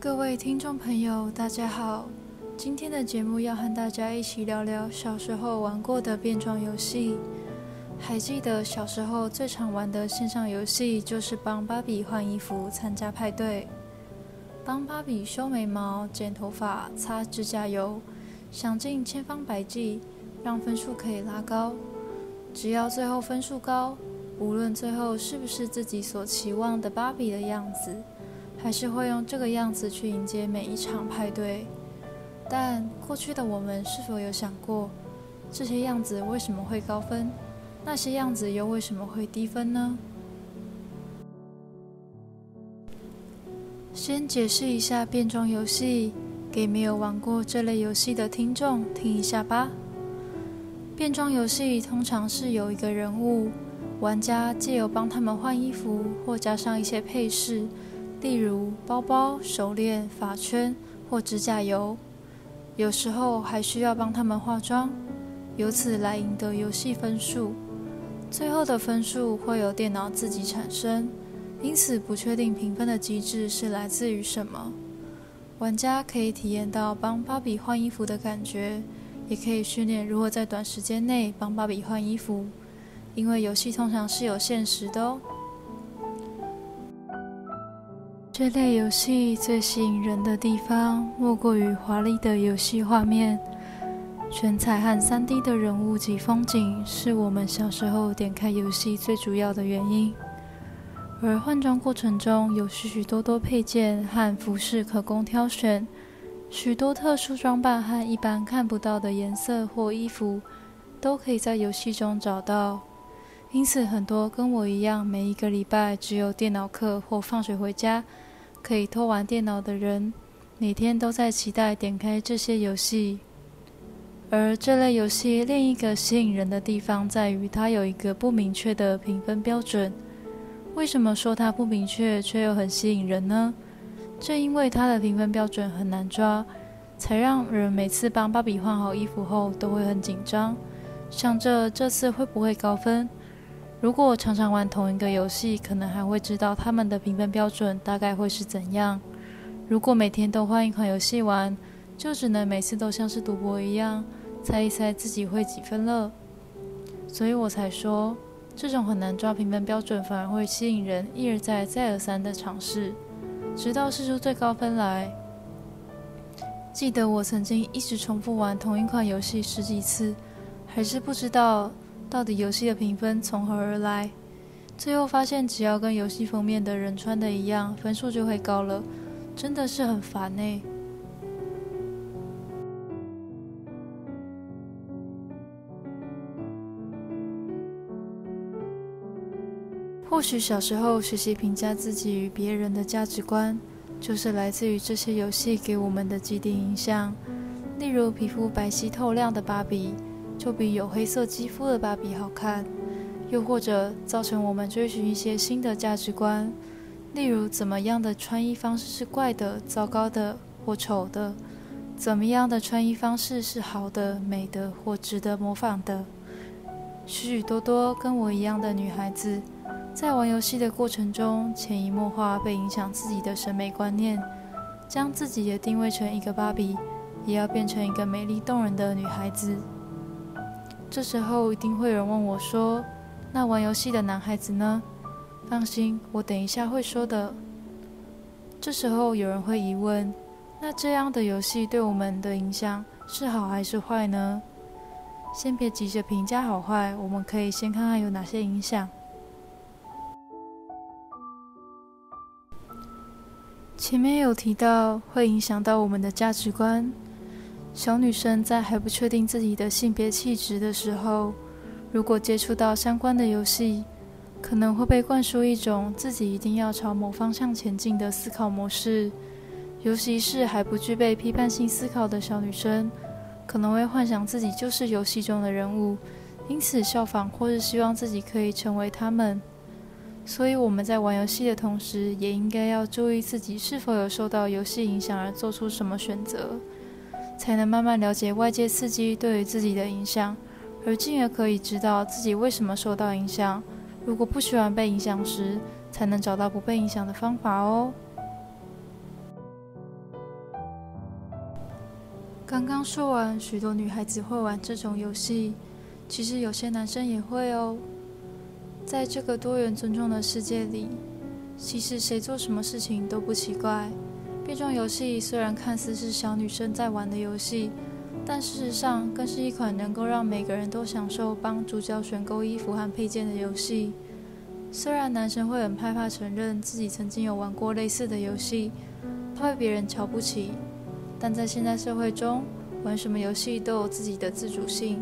各位听众朋友，大家好。今天的节目要和大家一起聊聊小时候玩过的变装游戏。还记得小时候最常玩的线上游戏就是帮芭比换衣服、参加派对，帮芭比修眉毛、剪头发、擦指甲油，想尽千方百计让分数可以拉高。只要最后分数高，无论最后是不是自己所期望的芭比的样子，还是会用这个样子去迎接每一场派对。但过去的我们是否有想过，这些样子为什么会高分？那些样子又为什么会低分呢？先解释一下变装游戏，给没有玩过这类游戏的听众听一下吧。变装游戏通常是有一个人物，玩家借由帮他们换衣服或加上一些配饰，例如包包、手链、发圈或指甲油，有时候还需要帮他们化妆，由此来赢得游戏分数。最后的分数会由电脑自己产生，因此不确定评分的机制是来自于什么。玩家可以体验到帮芭比换衣服的感觉，也可以训练如何在短时间内帮芭比换衣服，因为游戏通常是有限时的哦。这类游戏最吸引人的地方，莫过于华丽的游戏画面。全彩和 3D 的人物及风景是我们小时候点开游戏最主要的原因，而换装过程中有许许多多配件和服饰可供挑选，许多特殊装扮和一般看不到的颜色或衣服都可以在游戏中找到。因此，很多跟我一样每一个礼拜只有电脑课或放学回家可以偷玩电脑的人，每天都在期待点开这些游戏。而这类游戏另一个吸引人的地方在于，它有一个不明确的评分标准。为什么说它不明确却又很吸引人呢？正因为它的评分标准很难抓，才让人每次帮芭比换好衣服后都会很紧张，想着这次会不会高分。如果常常玩同一个游戏，可能还会知道他们的评分标准大概会是怎样。如果每天都换一款游戏玩，就只能每次都像是赌博一样。猜一猜自己会几分了，所以我才说，这种很难抓评分标准，反而会吸引人一而再、再而三的尝试，直到试出最高分来。记得我曾经一直重复玩同一款游戏十几次，还是不知道到底游戏的评分从何而来。最后发现，只要跟游戏封面的人穿的一样，分数就会高了，真的是很烦呢。或许小时候学习评价自己与别人的价值观，就是来自于这些游戏给我们的既定印象。例如，皮肤白皙透亮的芭比，就比有黑色肌肤的芭比好看；又或者造成我们追寻一些新的价值观，例如怎么样的穿衣方式是怪的、糟糕的或丑的；怎么样的穿衣方式是好的、美的或值得模仿的。许许多多跟我一样的女孩子。在玩游戏的过程中，潜移默化被影响自己的审美观念，将自己也定位成一个芭比，也要变成一个美丽动人的女孩子。这时候一定会有人问我说：“那玩游戏的男孩子呢？”放心，我等一下会说的。这时候有人会疑问：“那这样的游戏对我们的影响是好还是坏呢？”先别急着评价好坏，我们可以先看看有哪些影响。前面有提到会影响到我们的价值观。小女生在还不确定自己的性别气质的时候，如果接触到相关的游戏，可能会被灌输一种自己一定要朝某方向前进的思考模式。尤其是还不具备批判性思考的小女生，可能会幻想自己就是游戏中的人物，因此效仿或是希望自己可以成为他们。所以我们在玩游戏的同时，也应该要注意自己是否有受到游戏影响而做出什么选择，才能慢慢了解外界刺激对于自己的影响，而进而可以知道自己为什么受到影响。如果不喜欢被影响时，才能找到不被影响的方法哦。刚刚说完，许多女孩子会玩这种游戏，其实有些男生也会哦。在这个多元尊重的世界里，其实谁做什么事情都不奇怪。变装游戏虽然看似是小女生在玩的游戏，但事实上更是一款能够让每个人都享受帮主角选购衣服和配件的游戏。虽然男生会很害怕承认自己曾经有玩过类似的游戏，怕被别人瞧不起。但在现代社会中，玩什么游戏都有自己的自主性，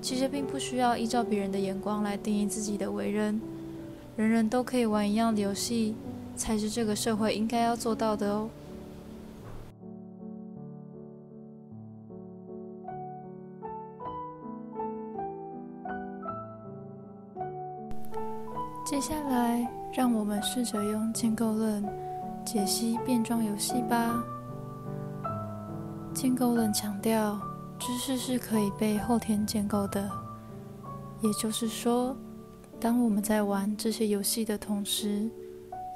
其实并不需要依照别人的眼光来定义自己的为人。人人都可以玩一样的游戏，才是这个社会应该要做到的哦。接下来，让我们试着用建构论解析变装游戏吧。建构论强调，知识是可以被后天建构的。也就是说，当我们在玩这些游戏的同时，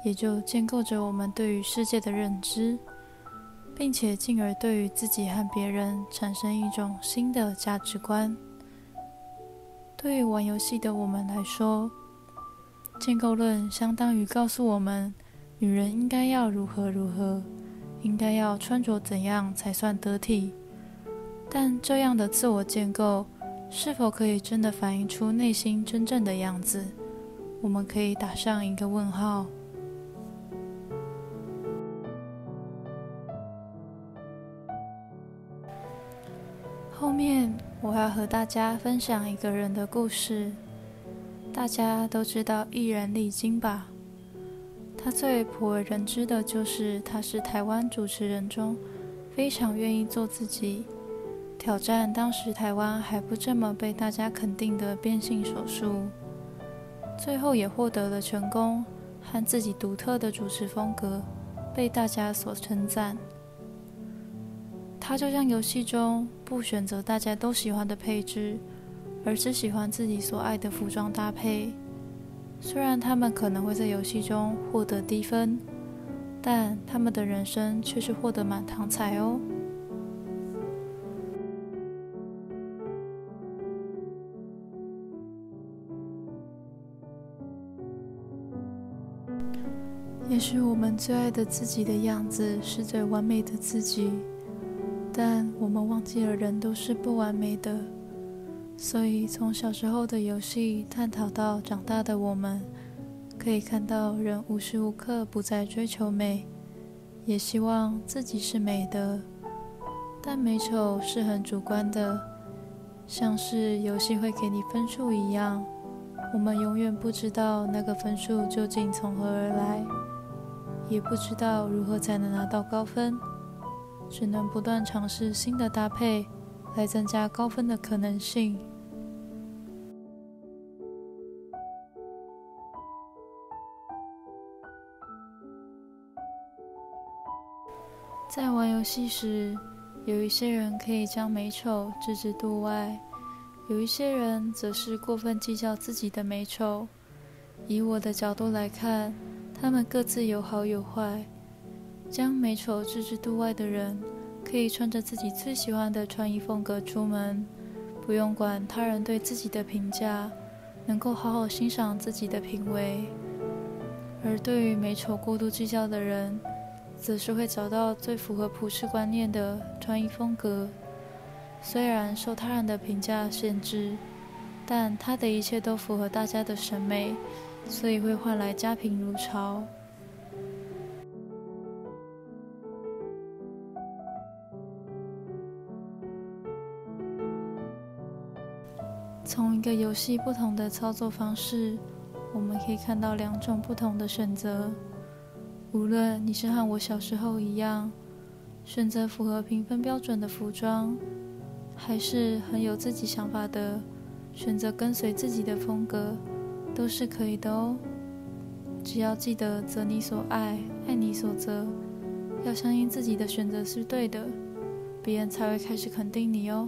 也就建构着我们对于世界的认知，并且进而对于自己和别人产生一种新的价值观。对于玩游戏的我们来说，建构论相当于告诉我们，女人应该要如何如何。应该要穿着怎样才算得体？但这样的自我建构是否可以真的反映出内心真正的样子？我们可以打上一个问号。后面我要和大家分享一个人的故事。大家都知道艺人丽晶吧？他最普为人知的就是，他是台湾主持人中非常愿意做自己，挑战当时台湾还不这么被大家肯定的变性手术，最后也获得了成功和自己独特的主持风格被大家所称赞。他就像游戏中不选择大家都喜欢的配置，而只喜欢自己所爱的服装搭配。虽然他们可能会在游戏中获得低分，但他们的人生却是获得满堂彩哦。也许我们最爱的自己的样子是最完美的自己，但我们忘记了人都是不完美的。所以，从小时候的游戏探讨到长大的我们，可以看到人无时无刻不在追求美，也希望自己是美的。但美丑是很主观的，像是游戏会给你分数一样，我们永远不知道那个分数究竟从何而来，也不知道如何才能拿到高分，只能不断尝试新的搭配，来增加高分的可能性。在玩游戏时，有一些人可以将美丑置之度外，有一些人则是过分计较自己的美丑。以我的角度来看，他们各自有好有坏。将美丑置之度外的人，可以穿着自己最喜欢的穿衣风格出门，不用管他人对自己的评价，能够好好欣赏自己的品味。而对于美丑过度计较的人，则是会找到最符合普世观念的穿衣风格，虽然受他人的评价限制，但他的一切都符合大家的审美，所以会换来家贫如潮。从一个游戏不同的操作方式，我们可以看到两种不同的选择。无论你是和我小时候一样，选择符合评分标准的服装，还是很有自己想法的选择跟随自己的风格，都是可以的哦。只要记得择你所爱，爱你所择，要相信自己的选择是对的，别人才会开始肯定你哦。